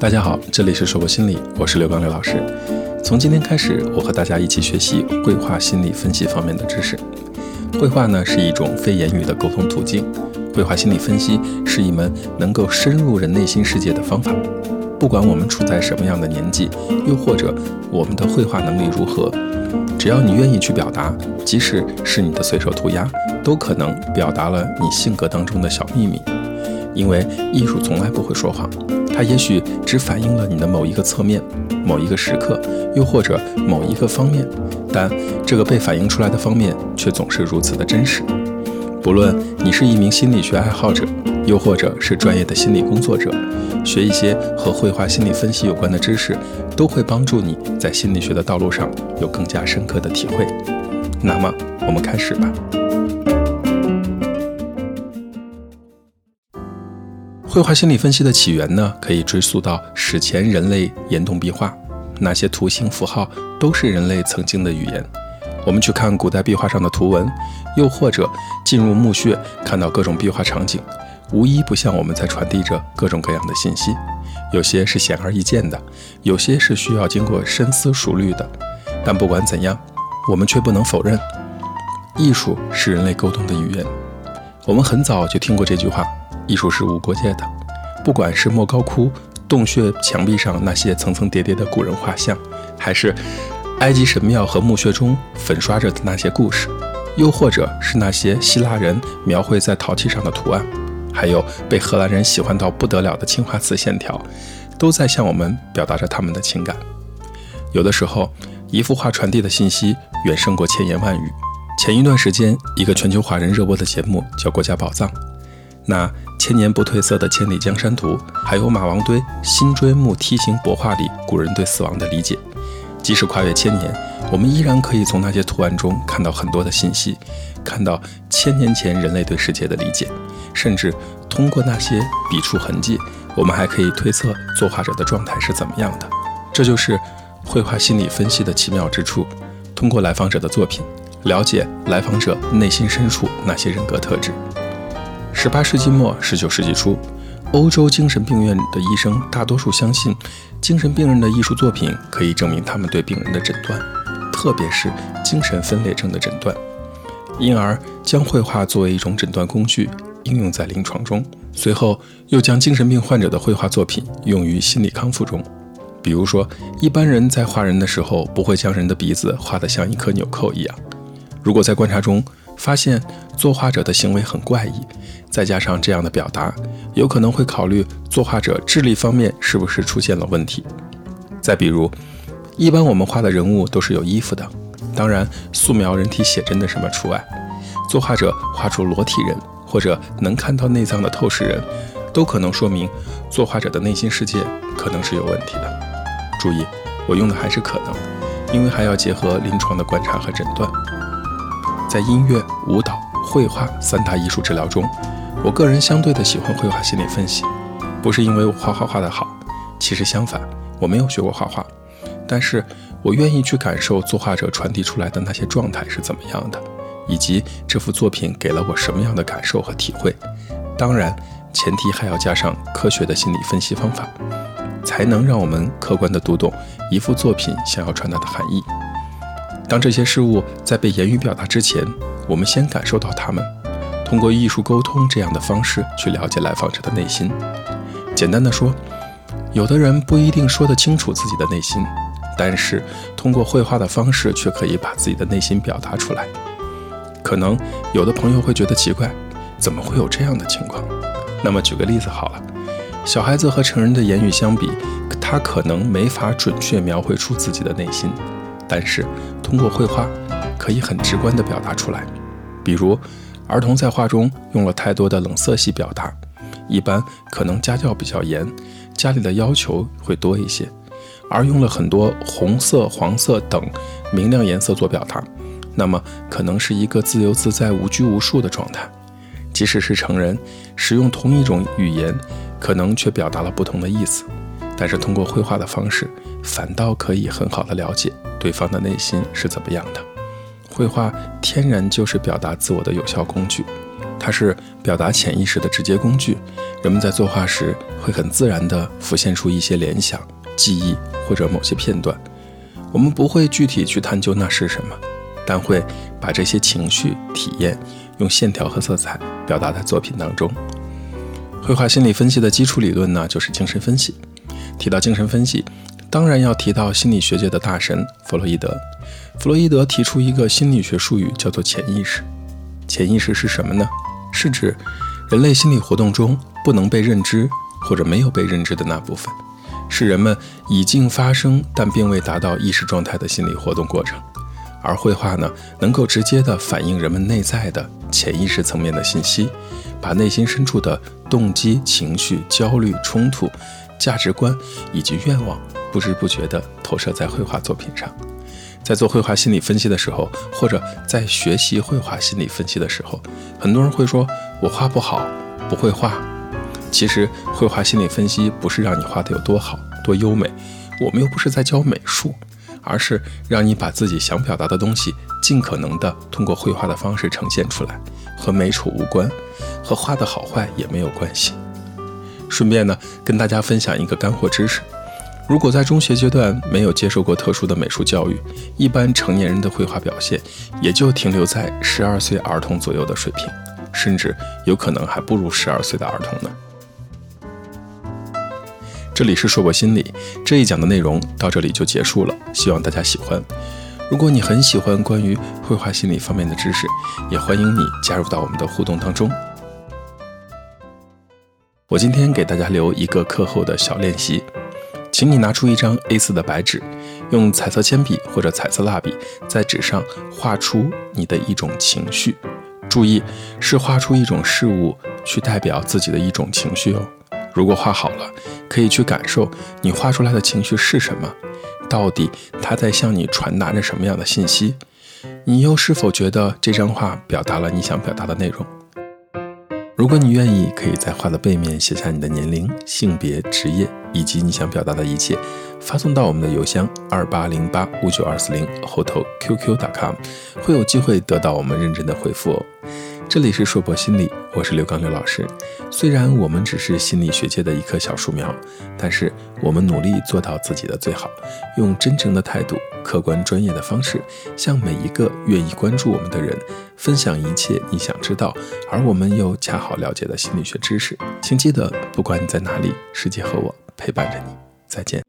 大家好，这里是说博心理，我是刘刚刘老师。从今天开始，我和大家一起学习绘画心理分析方面的知识。绘画呢是一种非言语的沟通途径，绘画心理分析是一门能够深入人内心世界的方法。不管我们处在什么样的年纪，又或者我们的绘画能力如何，只要你愿意去表达，即使是你的随手涂鸦，都可能表达了你性格当中的小秘密。因为艺术从来不会说谎，它也许只反映了你的某一个侧面、某一个时刻，又或者某一个方面，但这个被反映出来的方面却总是如此的真实。不论你是一名心理学爱好者，又或者是专业的心理工作者，学一些和绘画心理分析有关的知识，都会帮助你在心理学的道路上有更加深刻的体会。那么，我们开始吧。绘画心理分析的起源呢，可以追溯到史前人类岩洞壁画，那些图形符号都是人类曾经的语言。我们去看古代壁画上的图文，又或者进入墓穴看到各种壁画场景，无一不向我们在传递着各种各样的信息。有些是显而易见的，有些是需要经过深思熟虑的。但不管怎样，我们却不能否认，艺术是人类沟通的语言。我们很早就听过这句话。艺术是无国界的，不管是莫高窟洞穴墙壁上那些层层叠叠的古人画像，还是埃及神庙和墓穴中粉刷着的那些故事，又或者是那些希腊人描绘在陶器上的图案，还有被荷兰人喜欢到不得了的青花瓷线条，都在向我们表达着他们的情感。有的时候，一幅画传递的信息远胜过千言万语。前一段时间，一个全球华人热播的节目叫《国家宝藏》。那千年不褪色的《千里江山图》，还有马王堆辛追墓梯形帛画里古人对死亡的理解，即使跨越千年，我们依然可以从那些图案中看到很多的信息，看到千年前人类对世界的理解，甚至通过那些笔触痕迹，我们还可以推测作画者的状态是怎么样的。这就是绘画心理分析的奇妙之处，通过来访者的作品，了解来访者内心深处那些人格特质。十八世纪末、十九世纪初，欧洲精神病院的医生大多数相信，精神病人的艺术作品可以证明他们对病人的诊断，特别是精神分裂症的诊断，因而将绘画作为一种诊断工具应用在临床中。随后又将精神病患者的绘画作品用于心理康复中。比如说，一般人在画人的时候，不会将人的鼻子画得像一颗纽扣一样。如果在观察中，发现作画者的行为很怪异，再加上这样的表达，有可能会考虑作画者智力方面是不是出现了问题。再比如，一般我们画的人物都是有衣服的，当然素描人体写真的什么除外。作画者画出裸体人或者能看到内脏的透视人，都可能说明作画者的内心世界可能是有问题的。注意，我用的还是可能，因为还要结合临床的观察和诊断。在音乐、舞蹈、绘画三大艺术治疗中，我个人相对的喜欢绘画心理分析，不是因为我画画画得好，其实相反，我没有学过画画，但是我愿意去感受作画者传递出来的那些状态是怎么样的，以及这幅作品给了我什么样的感受和体会。当然，前提还要加上科学的心理分析方法，才能让我们客观地读懂一幅作品想要传达的含义。当这些事物在被言语表达之前，我们先感受到它们，通过艺术沟通这样的方式去了解来访者的内心。简单的说，有的人不一定说得清楚自己的内心，但是通过绘画的方式却可以把自己的内心表达出来。可能有的朋友会觉得奇怪，怎么会有这样的情况？那么举个例子好了，小孩子和成人的言语相比，他可能没法准确描绘出自己的内心。但是，通过绘画，可以很直观地表达出来。比如，儿童在画中用了太多的冷色系表达，一般可能家教比较严，家里的要求会多一些；而用了很多红色、黄色等明亮颜色做表达，那么可能是一个自由自在、无拘无束的状态。即使是成人，使用同一种语言，可能却表达了不同的意思。但是通过绘画的方式，反倒可以很好的了解对方的内心是怎么样的。绘画天然就是表达自我的有效工具，它是表达潜意识的直接工具。人们在作画时会很自然地浮现出一些联想、记忆或者某些片段。我们不会具体去探究那是什么，但会把这些情绪体验用线条和色彩表达在作品当中。绘画心理分析的基础理论呢，就是精神分析。提到精神分析，当然要提到心理学界的大神弗洛伊德。弗洛伊德提出一个心理学术语，叫做潜意识。潜意识是什么呢？是指人类心理活动中不能被认知或者没有被认知的那部分，是人们已经发生但并未达到意识状态的心理活动过程。而绘画呢，能够直接的反映人们内在的潜意识层面的信息，把内心深处的动机、情绪、焦虑、冲突。价值观以及愿望，不知不觉地投射在绘画作品上。在做绘画心理分析的时候，或者在学习绘画心理分析的时候，很多人会说：“我画不好，不会画。”其实，绘画心理分析不是让你画得有多好、多优美，我们又不是在教美术，而是让你把自己想表达的东西，尽可能的通过绘画的方式呈现出来，和美丑无关，和画的好坏也没有关系。顺便呢，跟大家分享一个干货知识：如果在中学阶段没有接受过特殊的美术教育，一般成年人的绘画表现也就停留在十二岁儿童左右的水平，甚至有可能还不如十二岁的儿童呢。这里是硕博心理这一讲的内容到这里就结束了，希望大家喜欢。如果你很喜欢关于绘画心理方面的知识，也欢迎你加入到我们的互动当中。我今天给大家留一个课后的小练习，请你拿出一张 A4 的白纸，用彩色铅笔或者彩色蜡笔在纸上画出你的一种情绪。注意，是画出一种事物去代表自己的一种情绪哦。如果画好了，可以去感受你画出来的情绪是什么，到底它在向你传达着什么样的信息？你又是否觉得这张画表达了你想表达的内容？如果你愿意，可以在画的背面写下你的年龄、性别、职业以及你想表达的一切，发送到我们的邮箱二八零八五九二四零后头 qq.com，会有机会得到我们认真的回复哦。这里是硕博心理，我是刘刚刘老师。虽然我们只是心理学界的一棵小树苗，但是我们努力做到自己的最好，用真诚的态度、客观专业的方式，向每一个愿意关注我们的人分享一切你想知道，而我们又恰好了解的心理学知识。请记得，不管你在哪里，世界和我陪伴着你。再见。